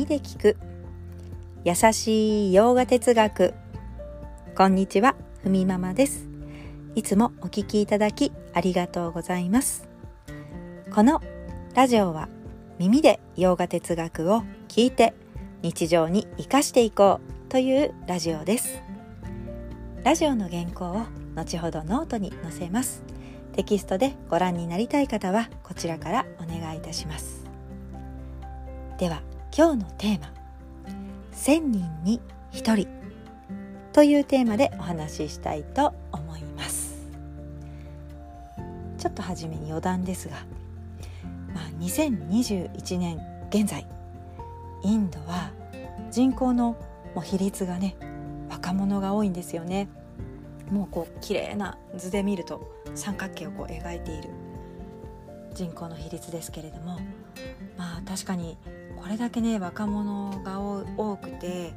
耳で聞く。優しいヨガ哲学。こんにちはふみママです。いつもお聞きいただきありがとうございます。このラジオは耳でヨガ哲学を聞いて日常に生かしていこうというラジオです。ラジオの原稿を後ほどノートに載せます。テキストでご覧になりたい方はこちらからお願いいたします。では今日のテーマ「1000人に1人」というテーマでお話ししたいと思います。ちょっと初めに余談ですが、まあ、2021年現在。インドは人口の比率がね若者が多いんですよね。もうこう綺麗な図で見ると三角形をこう描いている。人口の比率ですけれどもまあ確かにこれだけね若者が多くて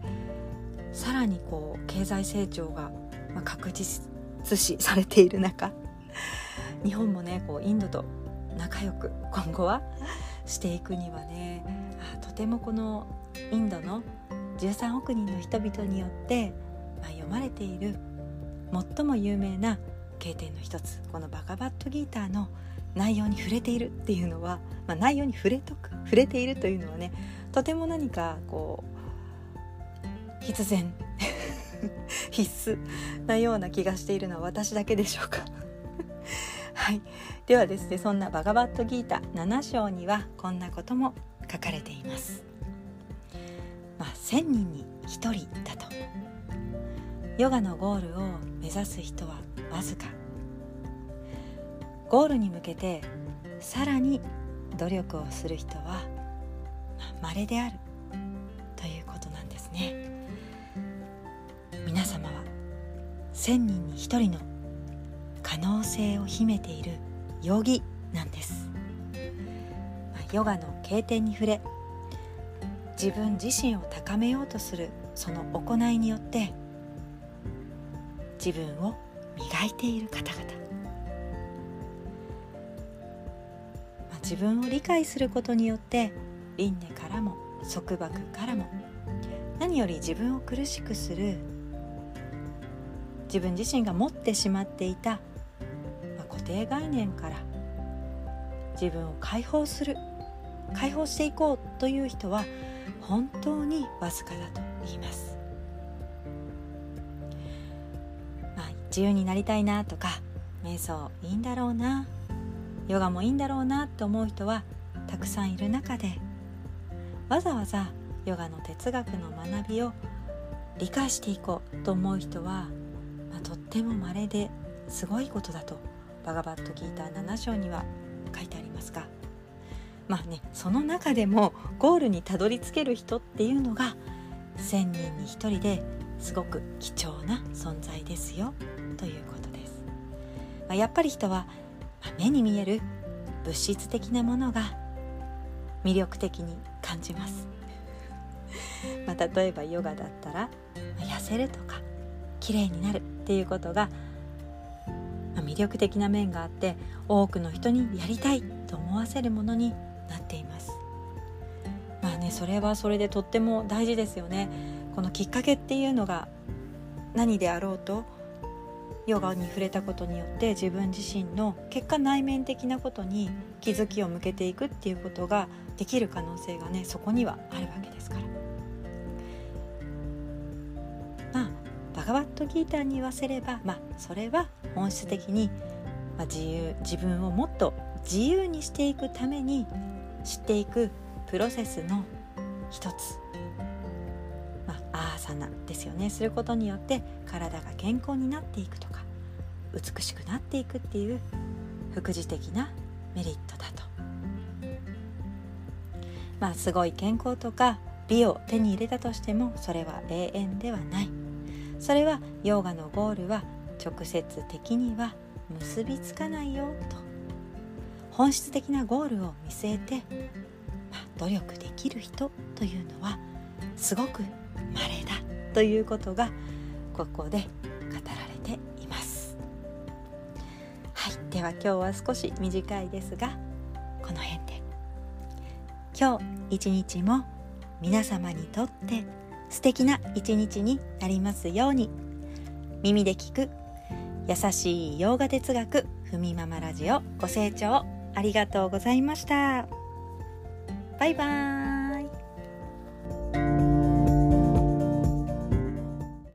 さらにこう経済成長が確実視されている中日本もねこうインドと仲良く今後はしていくにはねとてもこのインドの13億人の人々によって、まあ、読まれている最も有名な経典の一つこのバカバットギーターの内容に触れているっていうのは、まあ、内容に触れとく触れているというのはねとても何かこう必然 必須なような気がしているのは私だけでしょうか。はい。ではですねそんなバガバットギータ7章にはこんなことも書かれています。まあ、1,000人に1人だと。ヨガのゴールを目指す人はわずか。ゴールに向けてさらに努力をする人はまれである。ということなんですね。皆様は1,000人に1人の可能性を秘めているヨギなんです。ヨガの経典に触れ自分自身を高めようとするその行いによって自分を磨いている方々。自分を理解することによって輪廻からも束縛からも何より自分を苦しくする自分自身が持ってしまっていた、まあ、固定概念から自分を解放する解放していこうという人は本当にわずかだと言います、まあ、自由になりたいなとか瞑想いいんだろうな。ヨガもいいんだろうなと思う人はたくさんいる中でわざわざヨガの哲学の学びを理解していこうと思う人は、まあ、とっても稀ですごいことだとバガバットギーター7章には書いてありますがまあねその中でもゴールにたどり着ける人っていうのが1,000人に1人ですごく貴重な存在ですよということです。まあ、やっぱり人は目に見える物質的なものが魅力的に感じます。まあ、例えばヨガだったら痩せるとか綺麗になるっていうことが魅力的な面があって多くの人にやりたいと思わせるものになっています。まあねそれはそれでとっても大事ですよね。このきっかけっていうのが何であろうとヨガに触れたことによって自分自身の結果内面的なことに気づきを向けていくっていうことができる可能性がねそこにはあるわけですから。まあバガバットギーターに言わせれば、まあ、それは本質的に、まあ、自由自分をもっと自由にしていくために知っていくプロセスの一つアーサナですよね。することによって体が健康になっていくとか美しくなっていくっていう副次的なメリットだと。まあすごい健康とか美を手に入れたとしてもそれは永遠ではない。それはヨガのゴールは直接的には結びつかないよと。本質的なゴールを見据えて、まあ、努力できる人というのはすごく稀だということがここで語られています。はいでは今日は少し短いですがこの辺で。今日一日も皆様にとって素敵な一日になりますように。耳で聞く優しい洋画哲学ふみママラジオご清聴ありがとうございました。バイバーイ。